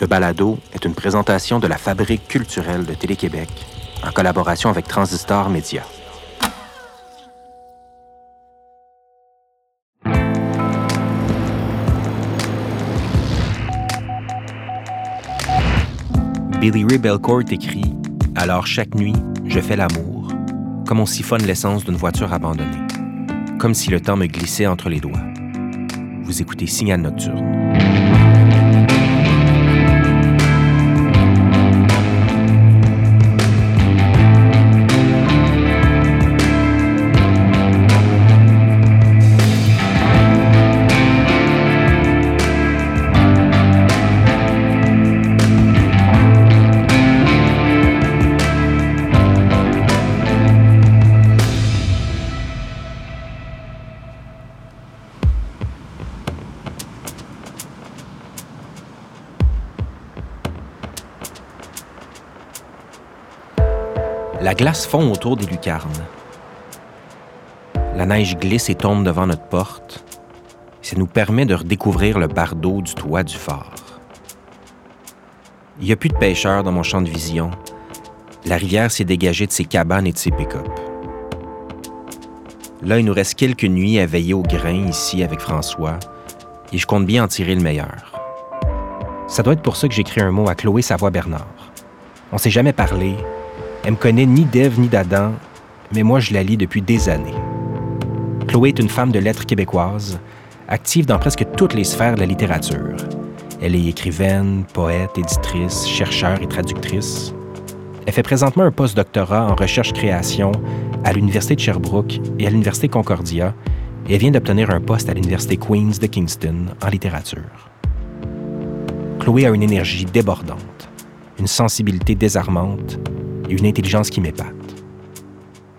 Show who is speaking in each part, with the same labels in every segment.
Speaker 1: Ce balado est une présentation de la Fabrique culturelle de Télé-Québec en collaboration avec Transistor Média. Billy Ray écrit Alors chaque nuit, je fais l'amour, comme on siphonne l'essence d'une voiture abandonnée, comme si le temps me glissait entre les doigts. Vous écoutez Signal Nocturne. Glace fond autour des lucarnes. La neige glisse et tombe devant notre porte. Ça nous permet de redécouvrir le bardeau du toit du phare. Il n'y a plus de pêcheurs dans mon champ de vision. La rivière s'est dégagée de ses cabanes et de ses pick-up. Là, il nous reste quelques nuits à veiller au grain ici avec François, et je compte bien en tirer le meilleur. Ça doit être pour ça que j'écris un mot à Chloé Savoie-Bernard. On s'est jamais parlé, elle me connaît ni d'Ève ni d'Adam, mais moi je la lis depuis des années. Chloé est une femme de lettres québécoise, active dans presque toutes les sphères de la littérature. Elle est écrivaine, poète, éditrice, chercheur et traductrice. Elle fait présentement un post-doctorat en recherche-création à l'Université de Sherbrooke et à l'Université Concordia, et vient d'obtenir un poste à l'Université Queen's de Kingston en littérature. Chloé a une énergie débordante, une sensibilité désarmante une intelligence qui m'épate.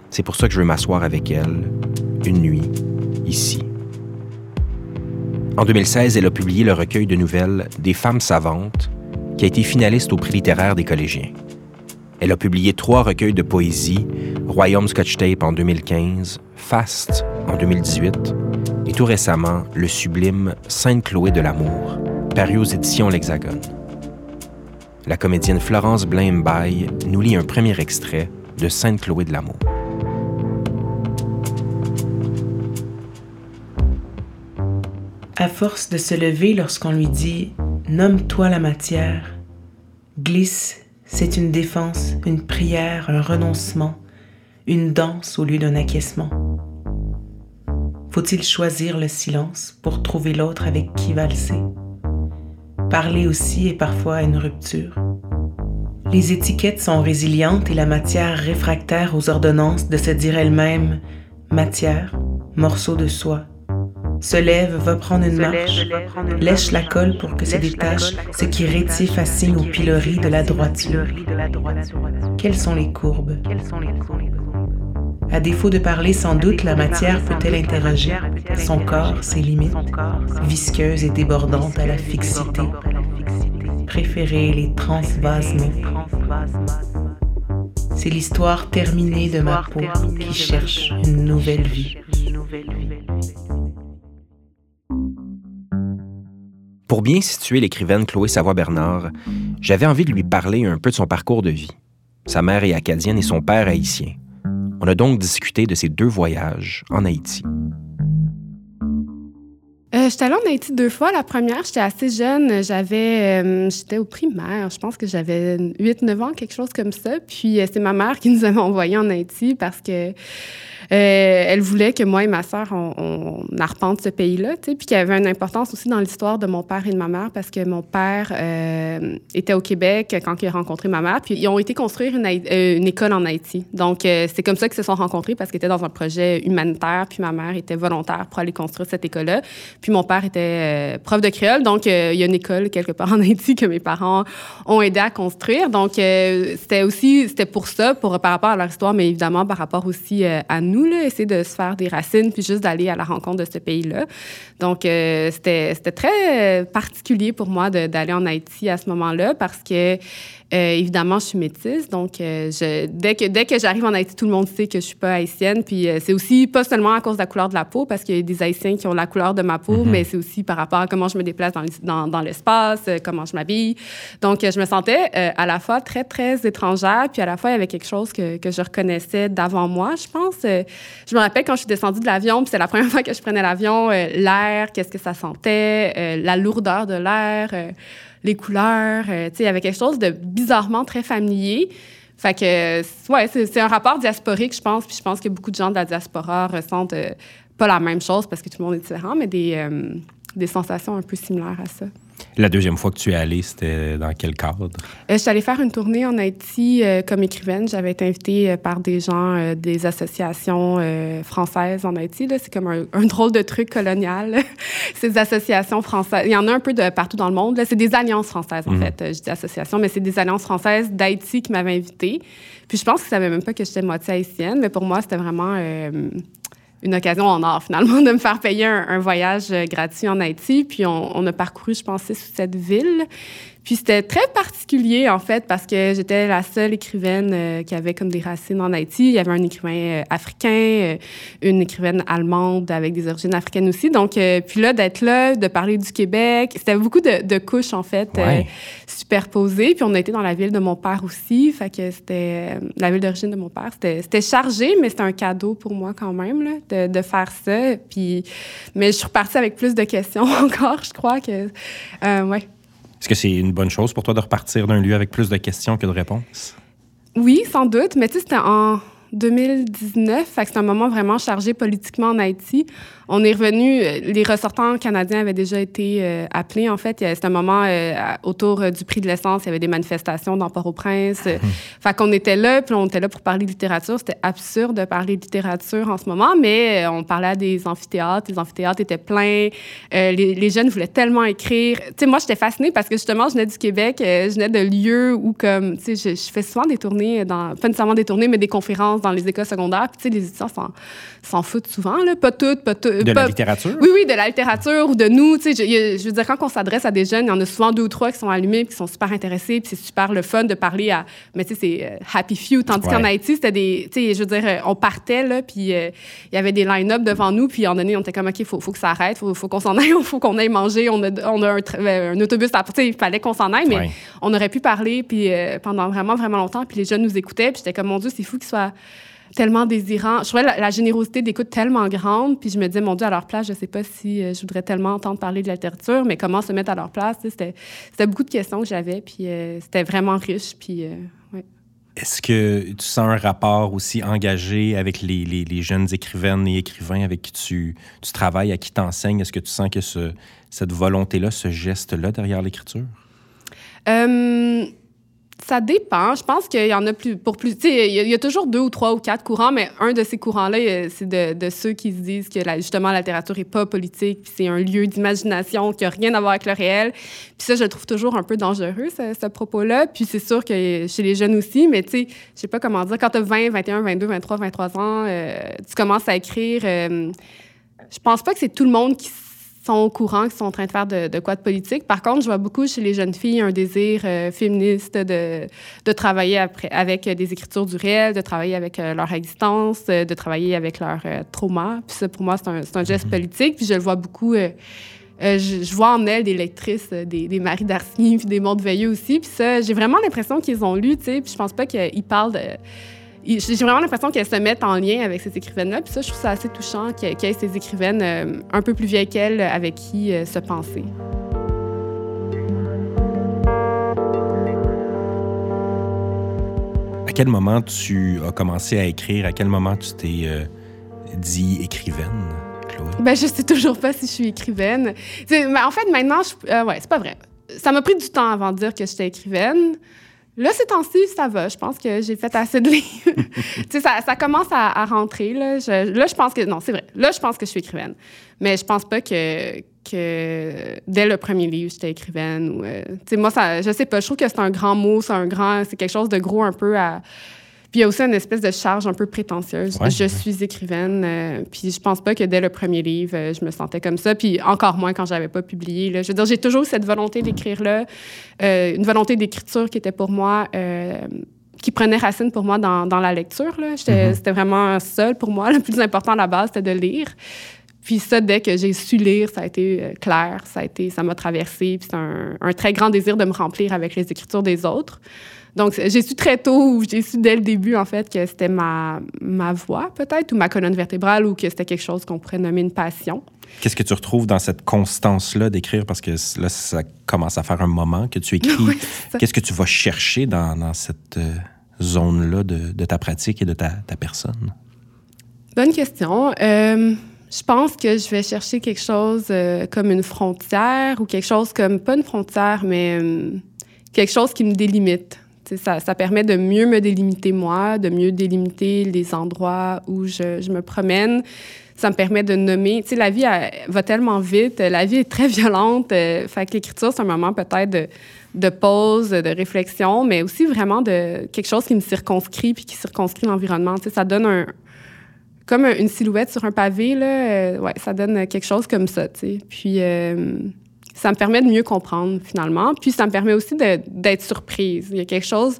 Speaker 1: C'est pour ça que je veux m'asseoir avec elle, une nuit, ici. En 2016, elle a publié le recueil de nouvelles Des femmes savantes, qui a été finaliste au prix littéraire des collégiens. Elle a publié trois recueils de poésie, Royaume Scotch Tape en 2015, Fast en 2018 et tout récemment le sublime Sainte Chloé de l'amour, paru aux éditions L'Hexagone la comédienne Florence Blaine-Baye nous lit un premier extrait de Sainte-Chloé de l'amour.
Speaker 2: À force de se lever lorsqu'on lui dit Nomme-toi la matière, glisse, c'est une défense, une prière, un renoncement, une danse au lieu d'un acquiescement. Faut-il choisir le silence pour trouver l'autre avec qui valser? Parler aussi est parfois une rupture. Les étiquettes sont résilientes et la matière réfractaire aux ordonnances de se dire elle-même matière, morceau de soie. Se lève, va prendre une marche, lèche la colle pour que se détache ce qui rétif fascine au pilori de la droiture. Quelles sont les courbes? À défaut de parler, sans doute, la matière peut-elle interroger son corps, ses limites, visqueuse et débordante à la fixité préférer les transvasements. C'est l'histoire terminée de ma peau qui cherche une nouvelle vie.
Speaker 1: Pour bien situer l'écrivaine Chloé Savoie-Bernard, j'avais envie de lui parler un peu de son parcours de vie. Sa mère est acadienne et son père haïtien. On a donc discuté de ses deux voyages en Haïti.
Speaker 3: Euh, j'étais allée en Haïti deux fois. La première, j'étais assez jeune. J'avais, euh, j'étais au primaire. Je pense que j'avais 8-9 ans, quelque chose comme ça. Puis euh, c'est ma mère qui nous avait envoyés en Haïti parce que elle voulait que moi et ma sœur, on, arpente ce pays-là, tu sais, puis qu'il y avait une importance aussi dans l'histoire de mon père et de ma mère parce que mon père euh, était au Québec quand il a rencontré ma mère, puis ils ont été construire une, euh, une école en Haïti. Donc, c'est comme ça qu'ils se sont rencontrés parce qu'ils étaient dans un projet humanitaire, puis ma mère était volontaire pour aller construire cette école-là. Puis mon père était prof de créole, donc il y a une école quelque part en Haïti que mes parents ont aidé à construire. Donc, c'était aussi, c'était pour ça, pour, par rapport à leur histoire, mais évidemment par rapport aussi à nous essayer de se faire des racines, puis juste d'aller à la rencontre de ce pays-là. Donc, euh, c'était très particulier pour moi d'aller en Haïti à ce moment-là parce que Euh, évidemment, je suis métisse, donc euh, je, dès que, dès que j'arrive en Haïti, tout le monde sait que je suis pas haïtienne. Puis euh, c'est aussi pas seulement à cause de la couleur de la peau, parce qu'il y a des Haïtiens qui ont la couleur de ma peau,
Speaker 1: Mhm.
Speaker 3: mais c'est aussi par rapport à comment je me déplace dans, l'es- dans, dans l'espace, euh, comment je m'habille. Donc, euh, je me sentais euh, à la fois très, très étrangère, puis à la fois, il y avait quelque chose que, que je reconnaissais d'avant moi, je pense. Euh, je me rappelle quand je suis descendue de l'avion, puis c'est la première fois que je prenais l'avion, euh, l'air, qu'est-ce que ça sentait, euh, la lourdeur de l'air, euh, les couleurs. euh, tu sais, il y avait quelque chose de bizarrement très familier. Fait que, ouais, c'est c'est un rapport diasporique, je pense. Puis je pense que beaucoup de gens de la diaspora ressentent euh, pas la même chose parce que tout le monde est différent, mais des, euh, des sensations un peu similaires à ça.
Speaker 1: La deuxième fois que tu es allé, c'était dans quel cadre?
Speaker 3: Euh, je suis allée faire une tournée en Haïti euh, comme écrivaine. J'avais été invitée euh, par des gens euh, des associations françaises en Haïti. C'est comme un, un drôle de truc colonial, ces associations françaises. Il y en a un peu de partout dans le monde. C'est des alliances françaises, en
Speaker 1: Mhm.
Speaker 3: fait. Je dis associations, mais c'est des alliances françaises d'Haïti qui m'avaient invitée. Puis je pense qu'ils ne savaient même pas que j'étais moitié haïtienne, mais pour moi, c'était vraiment... une occasion en or, finalement, de me faire payer un, voyage euh, gratuit en Haïti. Puis on, on a parcouru, je pense, six ou sept villes. Puis c'était très particulier, en fait, parce que j'étais la seule écrivaine euh, qui avait comme des racines en Haïti. Il y avait un écrivain euh, africain, euh, une écrivaine allemande avec des origines africaines aussi. Donc, puis là, d'être là, de parler du Québec, c'était beaucoup de, de couches, en fait,
Speaker 1: Ouais.
Speaker 3: superposées. Puis on a été dans la ville de mon père aussi. Fait que c'était la ville d'origine de mon père. C'était chargé, mais c'était un cadeau pour moi quand même, là, de, de faire ça. Puis, mais je suis repartie avec plus de questions encore, je crois que... Ouais.
Speaker 1: Est-ce que c'est une bonne chose pour toi de repartir d'un lieu avec plus de questions que de réponses?
Speaker 3: Oui, sans doute, mais tu sais, c'était en 2019, fait que c'était un moment vraiment chargé politiquement en Haïti. On est revenu, euh, les ressortants canadiens avaient déjà été euh, appelés, en fait. C'était un moment euh, autour du prix de l'essence, il y avait des manifestations dans Port-au-Prince. Euh, fait qu'on était là, puis on était là pour parler de littérature. C'était absurde de parler de littérature en ce moment, mais on parlait des amphithéâtres. Les amphithéâtres étaient pleins. Euh, les, les jeunes voulaient tellement écrire. Tu sais, moi, j'étais fascinée parce que justement, je venais du Québec, je venais de lieux où, comme, tu sais, je, je fais souvent des tournées, dans, pas nécessairement des tournées, mais des conférences dans les écoles secondaires. Puis, tu sais, les étudiants s'en, foutent souvent, là. Pas toutes, pas toutes.
Speaker 1: De
Speaker 3: pas-
Speaker 1: la littérature?
Speaker 3: oui, oui, de la littérature ou de nous. Tu sais, je, veux dire, quand on s'adresse à des jeunes, il y en a souvent deux ou trois qui sont allumés, puis qui sont super intéressés, puis c'est super le fun de parler à. Mais tu sais, c'est euh, happy few. Tandis
Speaker 1: Ouais.
Speaker 3: qu'en Haïti, c'était des. Tu sais, je veux dire, euh, on partait, là, puis euh, il y avait des line-up devant nous, puis à un moment donné, on était comme, OK, il faut, faut que ça arrête, faut, faut qu'on s'en aille, il faut qu'on aille manger, on a, on a un, autobus à. Sais, il fallait qu'on s'en aille, mais
Speaker 1: Ouais.
Speaker 3: on aurait pu parler, puis euh, pendant vraiment, vraiment longtemps, puis les jeunes nous écoutaient, puis j'étais comme, mon Dieu, c'est fou qu'ils soient tellement désirants. Je trouvais la, la générosité d'écoute tellement grande, puis je me disais, mon Dieu, à leur place, je sais pas si euh, je voudrais tellement entendre parler de la littérature, mais comment se mettre à leur place, c'était, c'était beaucoup de questions que j'avais, puis euh, c'était vraiment riche, puis euh, ouais.
Speaker 1: Est-ce que tu sens un rapport aussi engagé avec les, les- les jeunes écrivaines et écrivains avec qui tu, tu travailles, à qui t'enseignes? Est-ce que tu sens que ce- cette volonté-là, ce geste-là derrière l'écriture?
Speaker 3: Euh, ça dépend. Je pense qu'il y en a plus pour plus. Tu sais, il y, a- toujours deux ou trois ou quatre courants, mais un de ces courants-là, euh, c'est de, ceux qui se disent que justement la littérature est pas politique, c'est un lieu d'imagination qui a rien à voir avec le réel. Puis ça, je le trouve toujours un peu dangereux, ce, propos-là. Puis c'est sûr que chez les jeunes aussi, mais tu sais, je sais pas comment dire, quand tu as 20, 21, 22, 23, 23 ans, euh, tu commences à écrire. euh, je pense pas que c'est tout le monde qui sont au courant, qui sont en train de faire de, de quoi de politique. Par contre, je vois beaucoup chez les jeunes filles un désir euh, féministe de, de travailler après, avec euh, des écritures du réel, de travailler avec euh, leur existence, euh, de travailler avec leur trauma. Puis ça, pour moi, c'est un, c'est un geste politique. Puis je le vois beaucoup. euh, je, je vois en elles des lectrices, euh, des, des Marie Darcy, puis des Mondes Veilleux aussi. Puis ça, j'ai vraiment l'impression qu'ils ont lu, tu sais. Puis je pense pas qu'ils parlent de... J'ai vraiment l'impression qu'elles se mettent en lien avec ces écrivaines-là. Puis ça, je trouve ça assez touchant qu'il y ait- ces écrivaines euh, un peu plus vieilles qu'elles avec qui euh, se penser.
Speaker 1: À quel moment tu as commencé à écrire? À quel moment tu t'es euh, dit écrivaine, Chloé?
Speaker 3: Ben, je sais toujours pas si je suis écrivaine. Mais en fait, maintenant, je, euh, ouais, c'est pas vrai. Ça m'a pris du temps avant de dire que j'étais écrivaine. Là, ces temps-ci, ça va. Je pense que j'ai fait assez de livres. tu sais, ça, commence à, rentrer. Là. Je, pense que... Non, c'est vrai. Là, je pense que je suis écrivaine. Mais je pense pas que, dès le premier livre, j'étais écrivaine. Euh, tu sais, moi, ça, je sais pas. Je trouve que c'est un grand mot. C'est un grand... C'est quelque chose de gros un peu à... Puis il y a aussi une espèce de charge un peu prétentieuse. je suis écrivaine, euh, puis je pense pas que dès le premier livre, euh, je me sentais comme ça. Puis encore moins quand j'avais pas publié. Là. Je veux dire, j'ai toujours cette volonté d'écrire là, euh, une volonté d'écriture qui était pour moi qui prenait racine pour moi dans, dans la lecture. Mm-hmm. C'était vraiment seul pour moi. Le plus important à la base, c'était de lire. Puis ça, dès que j'ai su lire, ça a été clair, ça a été, ça m'a traversé. Puis c'est un, un, très grand désir de me remplir avec les écritures des autres. Donc, j'ai su très tôt, ou j'ai su dès le début, en fait, que c'était ma, ma voix, peut-être, ou ma colonne vertébrale, ou que c'était quelque chose qu'on pourrait nommer une passion.
Speaker 1: Qu'est-ce que tu retrouves dans cette constance-là d'écrire? Parce que là, ça commence à faire un moment que tu écris. Qu'est-ce que tu vas chercher dans, dans cette euh, zone-là de, de, ta pratique et de ta, ta personne?
Speaker 3: Bonne question. Euh, je pense que je vais chercher quelque chose euh, comme une frontière ou quelque chose comme, pas une frontière, mais quelque chose qui me délimite. Ça, permet de mieux me délimiter moi, de mieux délimiter les endroits où je, je me promène. Ça me permet de nommer. La vie va tellement vite, la vie est très violente. Euh, fait que l'écriture, c'est un moment peut-être de, pause, de réflexion, mais aussi vraiment de quelque chose qui me circonscrit puis qui circonscrit l'environnement. Ça donne un, comme une silhouette sur un pavé, là. Euh, ouais, ça donne quelque chose comme ça. Puis. Euh, ça me permet de mieux comprendre finalement. Puis ça me permet aussi d'être surprise. Il y a quelque chose,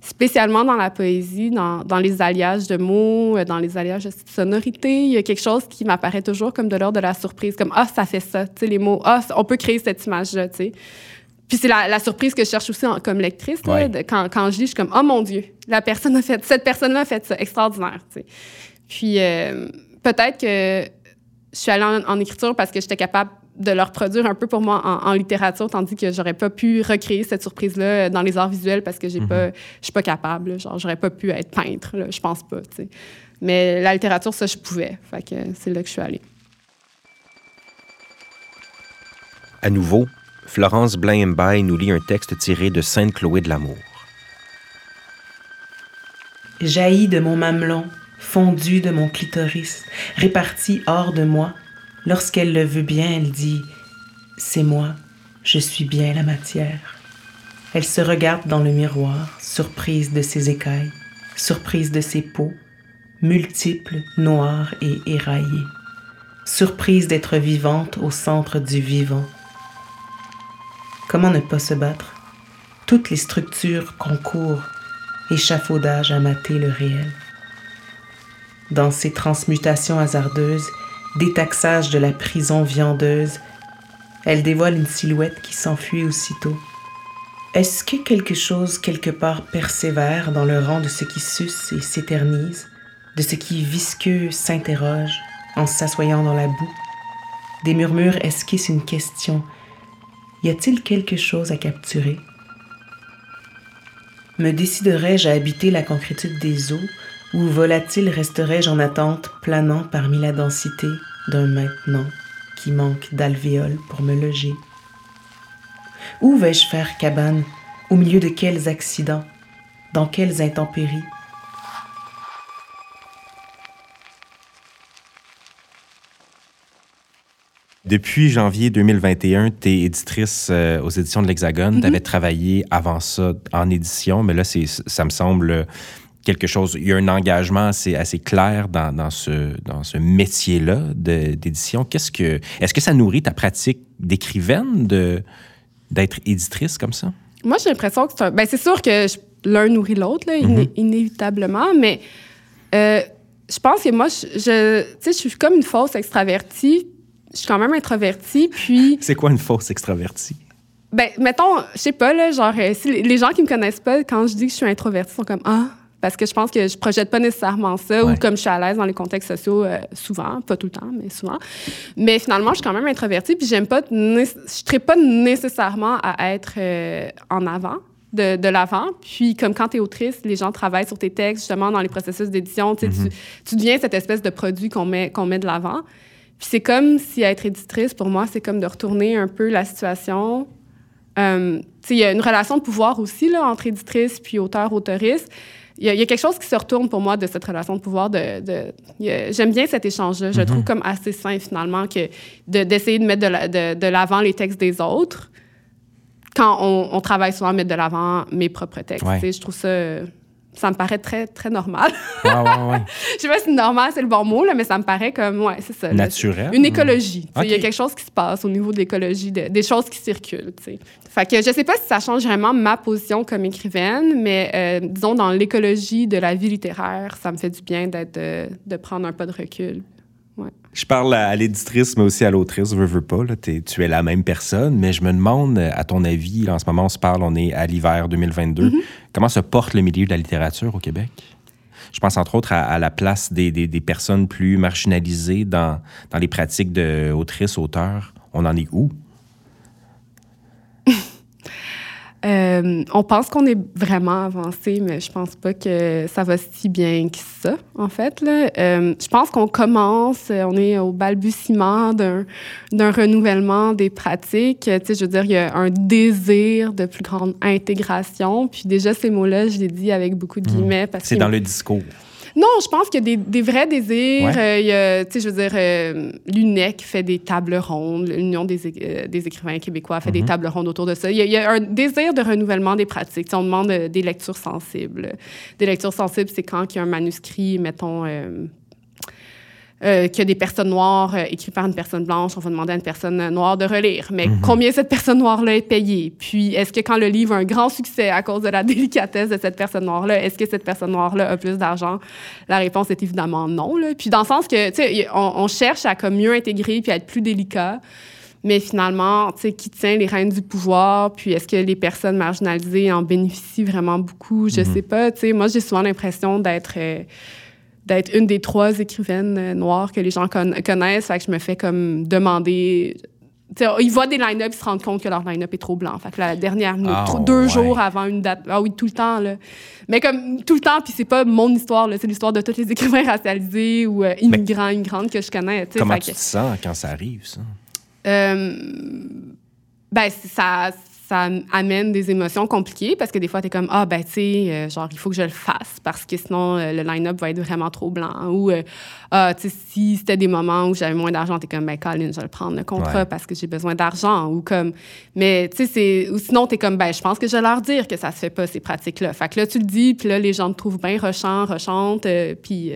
Speaker 3: spécialement dans la poésie, dans, dans, les alliages de mots, euh, dans les alliages de sonorité, il y a quelque chose qui m'apparaît toujours comme de l'ordre de la surprise, comme ah ça fait ça, tu sais les mots, ah on peut créer cette image-là, tu sais. Puis c'est la, surprise que je cherche aussi comme lectrice. quand, quand je lis, je suis comme oh mon Dieu, la personne a fait, cette personne-là a fait ça, extraordinaire, tu sais. Puis euh, peut-être que je suis allée en écriture parce que j'étais capable de leur produire un peu pour moi en, littérature, tandis que j'aurais pas pu recréer cette surprise-là dans les arts visuels parce que j'ai pas, mhm. je suis pas capable. genre, j'aurais pas pu être peintre, je pense pas. Mais la littérature, ça, je pouvais. Fait que c'est là que je suis allée.
Speaker 1: À nouveau, Florence Blain-Mbaye nous lit un texte tiré de Sainte-Chloé de l'Amour.
Speaker 2: Jaillit de mon mamelon, fondu de mon clitoris, réparti hors de moi, Lorsqu'elle le veut bien, elle dit ⁇ C'est moi, je suis bien la matière ⁇ Elle se regarde dans le miroir, surprise de ses écailles, surprise de ses peaux, multiples, noires et éraillées, surprise d'être vivante au centre du vivant. Comment ne pas se battre? Toutes les structures concourent, échafaudage à mater le réel. Dans ces transmutations hasardeuses, détaxage de la prison viandeuse, elle dévoile une silhouette qui s'enfuit aussitôt. Est-ce que quelque chose quelque part persévère dans le rang de ce qui suce et s'éternise, de ce qui visqueux s'interroge en s'assoyant dans la boue? Des murmures esquissent une question. Y a-t-il quelque chose à capturer? Me déciderais-je à habiter la concrétude des eaux ou volatile resterai-je en attente, planant parmi la densité d'un maintenant qui manque d'alvéoles pour me loger? Où vais-je faire cabane Au milieu de quels accidents Dans quelles intempéries?
Speaker 1: Depuis janvier 2021, tu es éditrice euh, aux éditions de l'Hexagone. Mm-hmm. Tu avais travaillé avant ça en édition, mais là, ça me semble quelque chose, il y a un engagement assez, assez clair dans, dans ce, dans ce métier-là d'édition. Qu'est-ce que, est-ce que ça nourrit ta pratique d'écrivaine de, d'être éditrice comme ça?
Speaker 3: Moi, j'ai l'impression que c'est un... Ben, c'est sûr que l'un nourrit l'autre, là, mm-hmm. inévitablement, mais euh, je pense que moi, je, je, je suis comme une fausse extravertie. Je suis quand même introvertie, puis...
Speaker 1: c'est quoi une fausse extravertie?
Speaker 3: Ben, mettons, je sais pas, là, genre, euh, si les gens qui me connaissent pas, quand je dis que je suis introvertie, sont comme « Ah, parce que je pense que je projette pas nécessairement ça ou comme je suis à l'aise dans les contextes sociaux euh, souvent, pas tout le temps, mais souvent. Mais finalement, je suis quand même introvertie puis j'aime pas, je ne pas nécessairement à être euh, en avant. De, de l'avant. Puis, comme quand tu es autrice, les gens travaillent sur tes textes, justement, dans les processus d'édition. Tu, mm-hmm. tu, deviens cette espèce de produit qu'on met, qu'on met de l'avant. Puis, c'est comme si être éditrice, pour moi, c'est comme de retourner un peu la situation. Euh, il y a une relation de pouvoir aussi là, entre éditrice puis auteur-autoriste il y, a quelque chose qui se retourne pour moi de cette relation de pouvoir. De, J'aime bien cet échange-là. Je le trouve mhm. comme assez sain, finalement, que d'essayer de, mettre de l'avant les textes des autres quand on, travaille souvent à mettre de l'avant mes propres textes. Je trouve ça ça me paraît très, très normal.
Speaker 1: Ouais, ouais, ouais.
Speaker 3: Je sais pas si normal, c'est le bon mot, là, mais ça me paraît comme, ouais, c'est ça. là.
Speaker 1: Naturel.
Speaker 3: Une écologie. Il y a quelque chose qui se passe au niveau de l'écologie, de- des choses qui circulent. tu sais. Fait que je sais pas si ça change vraiment ma position comme écrivaine, mais euh, disons, dans l'écologie de la vie littéraire, ça me fait du bien d'être, euh, de prendre un pas de recul.
Speaker 1: Je parle à, à l'éditrice, mais aussi à l'autrice, veux, veux pas. Là, tu es la même personne, mais je me demande, à ton avis, là, en ce moment, on se parle, on est à l'hiver 2022, comment se porte le milieu de la littérature au Québec? Je pense entre autres à, à la place des, des- des personnes plus marginalisées dans, dans les pratiques d'autrice, auteur. On en est où?
Speaker 3: Euh, on pense qu'on est vraiment avancé, mais je pense pas que ça va si bien que ça, en fait. Là. Euh, je pense qu'on commence, euh, on est au balbutiement d'un, d'un renouvellement des pratiques. Tu sais, je veux dire, il y a un désir de plus grande intégration. Puis déjà, ces mots-là, je les dis avec beaucoup de guillemets. parce
Speaker 1: C'est
Speaker 3: que
Speaker 1: dans le discours.
Speaker 3: Non, je pense qu'il y a des, des vrais désirs.
Speaker 1: Ouais.
Speaker 3: Euh, il y a, tu sais, je veux dire, euh, l'UNEC fait des tables rondes, l'Union des, euh, des écrivains québécois fait des tables rondes autour de ça. Il y, a, il y a un désir de renouvellement des pratiques. On demande euh, des lectures sensibles. Des lectures sensibles, c'est quand il y a un manuscrit, mettons... euh, qu'il y a des personnes noires euh, écrites par une personne blanche, on va demander à une personne euh, noire de relire. Mais combien cette personne noire-là est payée? Puis, est-ce que quand le livre a un grand succès à cause de la délicatesse de cette personne noire-là, est-ce que cette personne noire-là a plus d'argent? La réponse est évidemment non. Là. Puis, dans le sens que, tu sais, on, on cherche à comme mieux intégrer puis à être plus délicat. Mais finalement, tu sais, qui tient les rênes du pouvoir? Puis est-ce que les personnes marginalisées en bénéficient vraiment beaucoup? Je sais pas. Tu sais, moi, j'ai souvent l'impression d'être euh, d'être une des trois écrivaines euh, noires que les gens con- connaissent. Fait que je me fais comme demander... Ils voient des line-up, ils se rendent compte que leur line-up est trop blanc. Fait que la dernière minute,
Speaker 1: Ah,
Speaker 3: deux
Speaker 1: ouais.
Speaker 3: jours avant une date... Ah oui, tout le temps, là. Mais comme tout le temps, puis c'est pas mon histoire, là, c'est l'histoire de tous les écrivains racialisés ou euh, immigrants, immigrantes que je connais.
Speaker 1: Comment
Speaker 3: Fait
Speaker 1: tu
Speaker 3: que-
Speaker 1: te sens quand ça arrive, ça?
Speaker 3: euh, ben, ça, ça amène des émotions compliquées parce que des fois, tu es comme, ah, ben, tu sais, euh, genre, il faut que je le fasse parce que sinon, euh, le line-up va être vraiment trop blanc. Ou, euh, ah, tu sais, si c'était des moments où j'avais moins d'argent, tu es comme, ben, Colin, je vais le prendre, le contrat,
Speaker 1: Ouais.
Speaker 3: parce que j'ai besoin d'argent. Ou comme, mais, tu sais, c'est, ou sinon, tu es comme, ben, je pense que je vais leur dire que ça se fait pas, ces pratiques-là. Fait que là, tu le dis, puis là, les gens te trouvent bien rochant, rochante, puis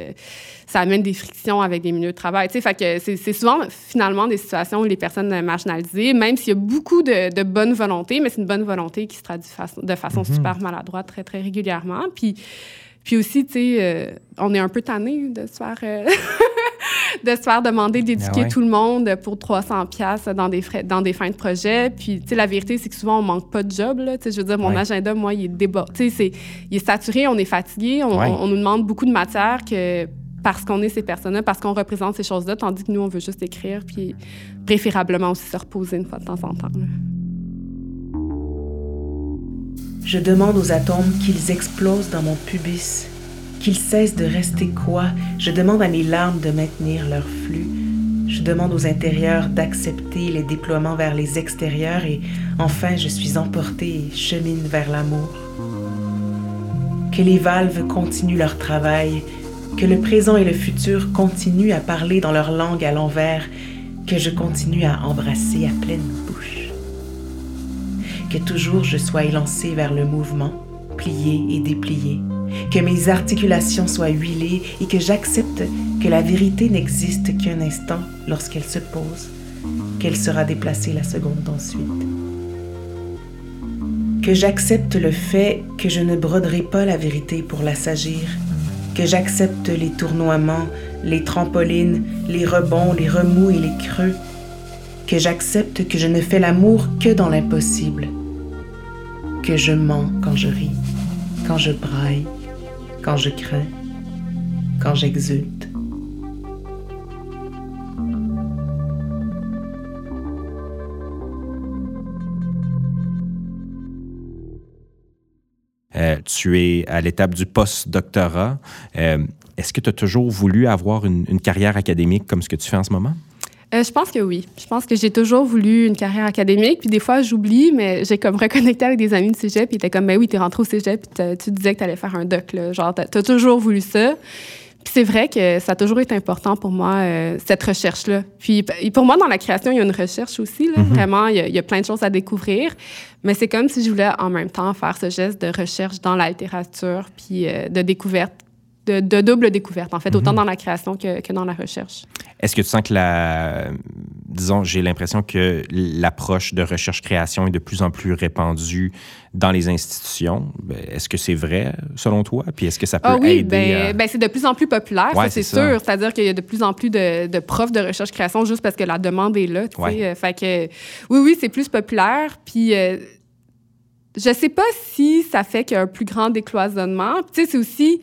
Speaker 3: ça amène des frictions avec des milieux de travail. Tu sais, fait que c'est souvent finalement des situations où les personnes marginalisées, même s'il y a beaucoup de, de bonne volonté, mais c'est une bonne volonté qui se traduit façon- de façon super maladroite très, très régulièrement. Puis, puis aussi, tu sais, euh, on est un peu tanné de se faire... euh, de se faire demander d'éduquer
Speaker 1: Ah ouais.
Speaker 3: tout le monde pour 300 pièces dans des frais, dans des fins de projet. Puis, tu sais, la vérité, c'est que souvent, on manque pas de job, là. Tu sais, je veux dire, mon
Speaker 1: Ouais.
Speaker 3: agenda, moi, il est débat. Tu sais, c'est- il est saturé, on est fatigué, on,
Speaker 1: Ouais.
Speaker 3: on- on nous demande beaucoup de matière que parce qu'on est ces personnes-là, parce qu'on représente ces choses-là, tandis que nous, on veut juste écrire, puis préférablement aussi se reposer une fois de temps en temps.
Speaker 2: Je demande aux atomes qu'ils explosent dans mon pubis, qu'ils cessent de rester quoi. Je demande à mes larmes de maintenir leur flux. Je demande aux intérieurs d'accepter les déploiements vers les extérieurs et enfin je suis emportée et chemine vers l'amour. Que les valves continuent leur travail, que le présent et le futur continuent à parler dans leur langue à l'envers, que je continue à embrasser à pleine bouche que toujours je sois élancée vers le mouvement, plié et déplié, que mes articulations soient huilées et que j'accepte que la vérité n'existe qu'un instant lorsqu'elle se pose, qu'elle sera déplacée la seconde ensuite. Que j'accepte le fait que je ne broderai pas la vérité pour l'assagir, que j'accepte les tournoiements, les trampolines, les rebonds, les remous et les creux, que j'accepte que je ne fais l'amour que dans l'impossible, que je mens quand je ris, quand je braille, quand je crains, quand j'exulte.
Speaker 1: Tu es à l'étape du post-doctorat. Euh, Est-ce que tu as toujours voulu avoir une, carrière académique comme ce que tu fais en ce moment?
Speaker 3: Euh, je pense que oui. Je pense que j'ai toujours voulu une carrière académique. Puis des fois, j'oublie, mais j'ai comme reconnecté avec des amis de cégep. Ils étaient comme, ben oui, t'es rentré au cégep, puis tu disais que t'allais faire un doc. Là. Genre, t'as as toujours voulu ça. C'est vrai que ça a toujours été important pour moi, euh, cette recherche-là. Puis pour moi, dans la création, il y a une recherche aussi. Là, mm-hmm. Vraiment, il y, a, plein de choses à découvrir. Mais c'est comme si je voulais en même temps faire ce geste de recherche dans la littérature, puis euh, de découverte de, double découverte, en fait, autant mhm. dans la création que, que dans la recherche.
Speaker 1: Est-ce que tu sens que la. Disons, j'ai l'impression que l'approche de recherche-création est de plus en plus répandue dans les institutions? Ben, est-ce que c'est vrai, selon toi? Puis est-ce que ça peut ah oui,
Speaker 3: aider? Ben, ben, c'est de plus en plus populaire, ça, c'est sûr. C'est-à-dire qu'il y a de plus en plus de, de profs de recherche-création juste parce que la demande est là. Ouais. Fait que, oui, oui, c'est plus populaire. Puis. Euh, je sais pas si ça fait qu'il y a un plus grand décloisonnement. Tu sais, c'est aussi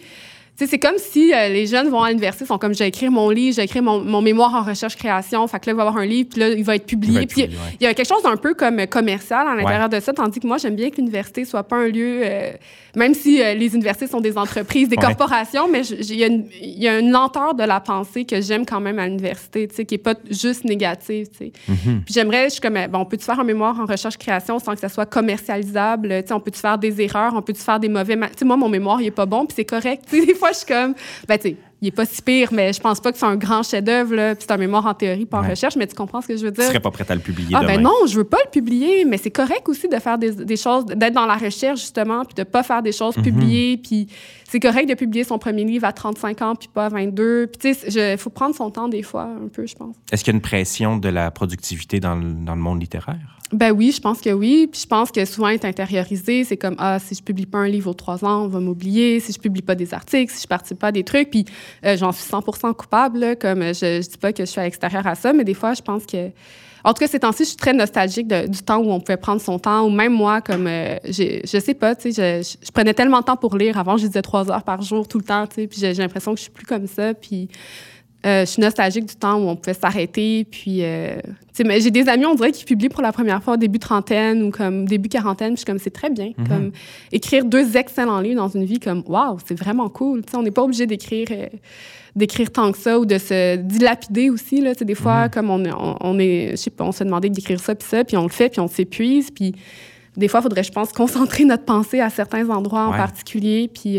Speaker 3: c'est comme si euh, les jeunes vont à l'université, sont comme, j'ai écrit mon livre, j'ai écrit mon, mémoire en recherche-création, fait que là, il va y avoir un livre, puis là, il va être publié. puis il y a quelque chose d'un peu comme commercial à l'intérieur de ça, tandis que moi, j'aime bien que l'université soit pas un lieu, euh, même si euh, les universités sont des entreprises, des corporations, mais il y, a une lenteur de la pensée que j'aime quand même à l'université, tu sais, qui est pas juste négative, tu sais. Mm-hmm. Puis j'aimerais, je suis comme, bon, on peut-tu faire un mémoire en recherche-création sans que ça soit commercialisable, tu sais, on peut-tu faire des erreurs, on peut-tu faire des mauvais... Tu sais, moi, mon mémoire, il est pas bon, puis c'est correct, tu sais, des fois, je suis comme, ben, tu sais, il est pas si pire, mais je pense pas que c'est un grand chef-d'œuvre. Puis c'est un mémoire en théorie, pas en recherche, mais tu comprends ce que je veux dire? Tu
Speaker 1: serais pas prête à le publier
Speaker 3: ah, ben non, je veux pas le publier, mais c'est correct aussi de faire des, des choses, d'être dans la recherche justement, puis de pas faire des choses mhm. publiées, puis c'est correct de publier son premier livre à 35 ans, puis pas à 22. Puis tu sais, il faut prendre son temps des fois, un peu, je pense.
Speaker 1: Est-ce qu'il y a une pression de la productivité dans le, dans le monde littéraire?
Speaker 3: Ben oui, je pense que oui. Puis je pense que souvent, est intériorisé. C'est comme, ah, si je publie pas un livre aux trois ans, on va m'oublier. Si je publie pas des articles, si je participe pas à des trucs. Puis euh, j'en suis 100% coupable. comme je, je dis pas que je suis à l'extérieur à ça, mais des fois, je pense que. En tout cas, ces temps-ci, je suis très nostalgique du temps où on pouvait prendre son temps, ou même moi, comme, euh, je sais pas, tu sais, je, je, prenais tellement de temps pour lire. Avant, je disais trois heures par jour, tout le temps, tu sais, puis j'ai l'impression que je suis plus comme ça. Puis euh, je suis nostalgique du temps où on pouvait s'arrêter. Puis, euh, j'ai des amis, on dirait, qui publient pour la première fois au début trentaine ou comme début quarantaine. Puis, je suis comme, c'est très bien. Mhm. Comme écrire deux excellents livres dans une vie, comme, waouh, c'est vraiment cool. on n'est pas obligé d'écrire. Euh, d'écrire tant que ça ou de se dilapider aussi là des fois mhm. comme on, on, est je sais pas on se demandait d'écrire ça puis ça puis on le fait puis on s'épuise puis des fois il faudrait je pense concentrer notre pensée à certains endroits en particulier puis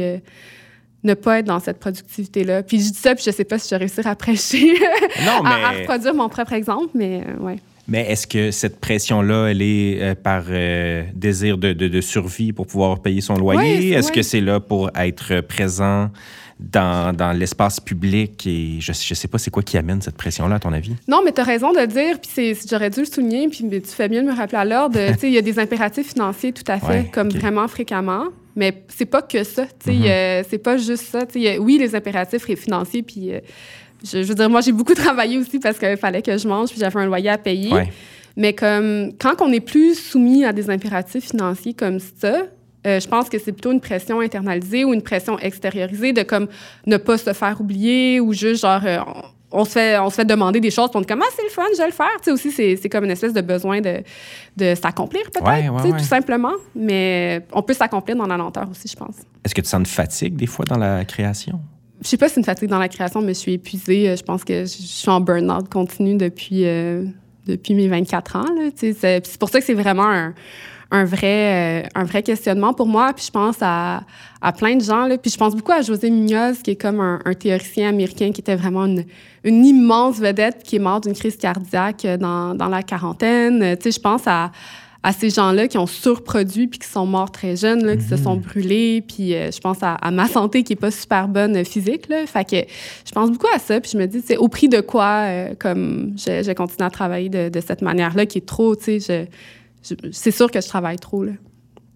Speaker 3: ne pas être dans cette productivité-là. Puis je dis ça, puis je sais pas si je vais réussir à prêcher, non, mais... à, reproduire mon propre exemple, mais euh, ouais.
Speaker 1: Mais est-ce que cette pression-là, elle est euh, par euh, désir de, de, survie pour pouvoir payer son loyer? est-ce que c'est là pour être présent dans, dans l'espace public? Et je ne sais pas, c'est quoi qui amène cette pression-là, à ton avis?
Speaker 3: Non, mais tu as raison de le dire, puis j'aurais dû le souligner, puis tu fais bien de me rappeler à l'ordre. il y a des impératifs financiers tout à fait, comme vraiment fréquemment. Mais c'est pas que ça. Mm-hmm. c'est pas juste ça. oui, les impératifs financiers, puis euh, je, veux dire, moi, j'ai beaucoup travaillé aussi parce qu'il fallait que je mange, puis j'avais un loyer à payer. Mais comme quand on est plus soumis à des impératifs financiers comme ça, euh, je pense que c'est plutôt une pression internalisée ou une pression extériorisée de comme ne pas se faire oublier ou juste genre euh, on se fait, on se fait demander des choses, puis on dit comme, ah, c'est le fun, je vais le faire. Tu sais, aussi, c'est, comme une espèce de besoin de, de s'accomplir, peut-être, tout simplement. Mais on peut s'accomplir dans la lenteur aussi, je pense.
Speaker 1: Est-ce que tu sens une fatigue, des fois, dans la création?
Speaker 3: Je sais pas si c'est une fatigue dans la création, mais je suis épuisée. Euh, je pense que je suis en burn-out continu depuis, euh, depuis mes 24 ans. c'est pour ça que c'est vraiment un un vrai, euh, un vrai questionnement pour moi. Puis je pense à, à plein de gens. Là. Puis je pense beaucoup à José Munoz, qui est comme un, théoricien américain qui était vraiment une, une immense vedette, qui est mort d'une crise cardiaque dans, dans la quarantaine. Tu sais, je pense à, à ces gens-là qui ont surproduit puis qui sont morts très jeunes, là, qui se sont mhm. brûlés. Puis euh, je pense à, ma santé qui est pas super bonne physique. Là. Fait que je pense beaucoup à ça. Puis je me dis, c'est au prix de quoi, euh, comme je, je, continue à travailler de, de cette manière-là, qui est trop, tu sais, c'est sûr que je travaille trop. Là.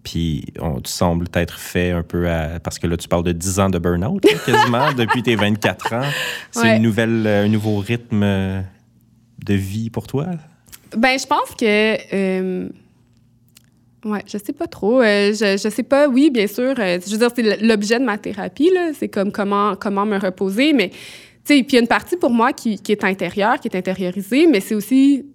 Speaker 1: Puis on, tu sembles être fait un peu à, parce que là, tu parles de 10 ans de burn-out, quasiment, depuis tes 24 ans. C'est une nouvelle, euh, un nouveau rythme euh, de vie pour toi?
Speaker 3: Ben, je pense que. Euh, ouais, je sais pas trop. je, je sais pas, oui, bien sûr. je veux dire, c'est l'objet de ma thérapie, là. C'est comme comment, comment me reposer. Mais, tu sais, puis il y a une partie pour moi qui, qui est intérieure, qui est intériorisée, mais c'est aussi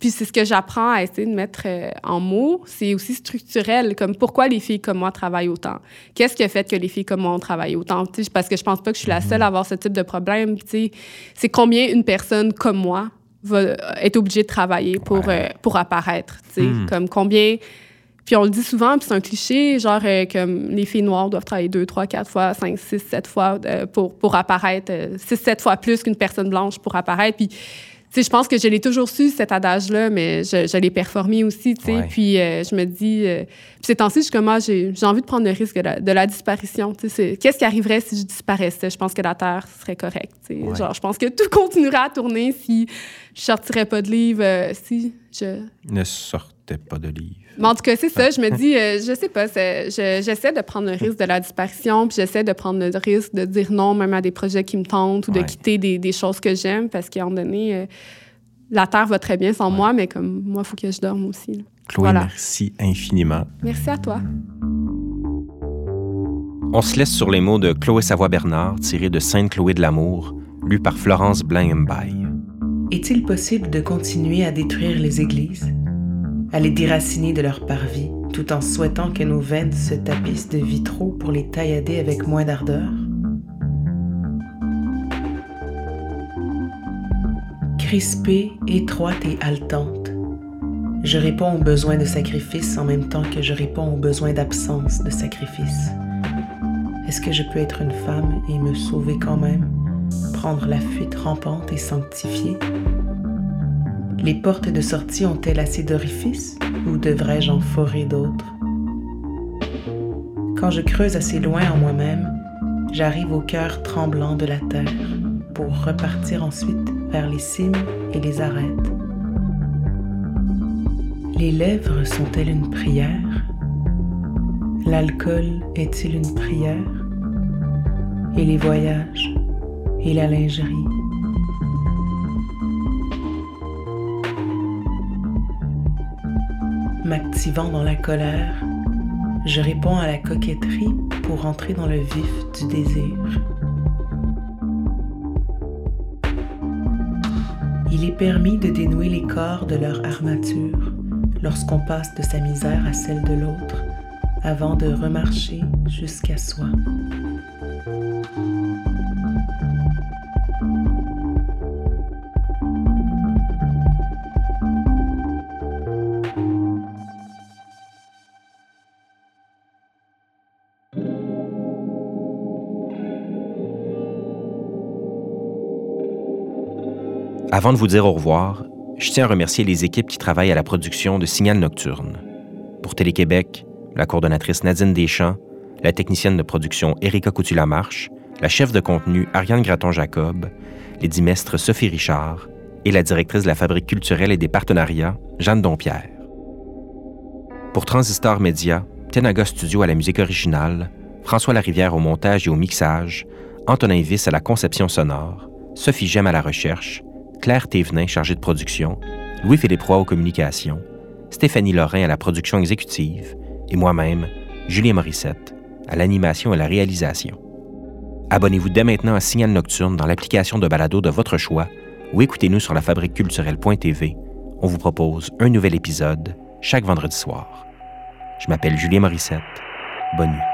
Speaker 3: puis c'est ce que j'apprends à essayer de mettre euh, en mots. C'est aussi structurel, comme pourquoi les filles comme moi travaillent autant. Qu'est-ce qui a fait que les filles comme moi ont travaillé autant? parce que je pense pas que je suis la seule à avoir ce type de problème. C'est combien une personne comme moi va être obligée de travailler pour, euh, pour apparaître. Hmm. Comme combien Puis on le dit souvent, puis c'est un cliché, genre euh, comme les filles noires doivent travailler deux, trois, quatre fois, cinq, six, sept fois euh, pour, pour apparaître, euh, six, sept fois plus qu'une personne blanche pour apparaître. Puis sais, je pense que je l'ai toujours su, cet adage-là, mais je, je l'ai performé aussi, tu sais. Puis euh, je me dis... Euh, puis ces temps-ci, je comme, ah, j'ai, envie de prendre le risque de la, de la disparition, tu sais. Qu'est-ce qui arriverait si je disparaissais? Je pense que la Terre serait correcte, tu sais. Genre, je pense que tout continuerait à tourner si je sortirais pas de livre, euh, si je...
Speaker 1: Ne pas de livre.
Speaker 3: Mais en tout cas, c'est ça. Je me dis, euh, je sais pas, j'essaie de prendre le risque de la disparition, puis j'essaie de prendre le risque de dire non même à des projets qui me tentent ou de quitter des, des, choses que j'aime parce qu'à un moment donné, euh, la Terre va très bien sans moi, mais comme moi, il faut que je dorme aussi.
Speaker 1: Chloé, merci infiniment.
Speaker 3: Merci à toi.
Speaker 1: On se laisse sur les mots de Chloé Savoie-Bernard, tiré de Sainte-Chloé de l'Amour, lu par Florence Blain-Mbaye.
Speaker 2: Est-il possible de continuer à détruire les églises? À les déraciner de leur parvis, tout en souhaitant que nos veines se tapissent de vitraux pour les taillader avec moins d'ardeur? Crispée, étroite et haletante, je réponds aux besoins de sacrifice en même temps que je réponds aux besoins d'absence de sacrifice. Est-ce que je peux être une femme et me sauver quand même, prendre la fuite rampante et sanctifiée? Les portes de sortie ont-elles assez d'orifices ou devrais-je en forer d'autres? Quand je creuse assez loin en moi-même, j'arrive au cœur tremblant de la terre pour repartir ensuite vers les cimes et les arêtes. Les lèvres sont-elles une prière? L'alcool est-il une prière? Et les voyages et la lingerie? M'activant dans la colère, je réponds à la coquetterie pour entrer dans le vif du désir. Il est permis de dénouer les corps de leur armature lorsqu'on passe de sa misère à celle de l'autre avant de remarcher jusqu'à soi.
Speaker 1: Avant de vous dire au revoir, je tiens à remercier les équipes qui travaillent à la production de Signal Nocturne. Pour Télé-Québec, la coordonnatrice Nadine Deschamps, la technicienne de production Erika Coutu-Lamarche, la chef de contenu Ariane Graton-Jacob, les dimestres Sophie Richard et la directrice de la Fabrique culturelle et des partenariats, Jeanne Dompierre. Pour Transistor Média, Tenaga Studio à la musique originale, François Larivière au montage et au mixage, Antonin Viss à la conception sonore, Sophie Gem à la recherche, Claire Thévenin, chargée de production, Louis-Philippe Roy aux communications, Stéphanie Lorrain à la production exécutive et moi-même, Julien Morissette, à l'animation et la réalisation. Abonnez-vous dès maintenant à Signal Nocturne dans l'application de balado de votre choix ou écoutez-nous sur la culturelle.tv. On vous propose un nouvel épisode chaque vendredi soir. Je m'appelle Julien Morissette. Bonne nuit.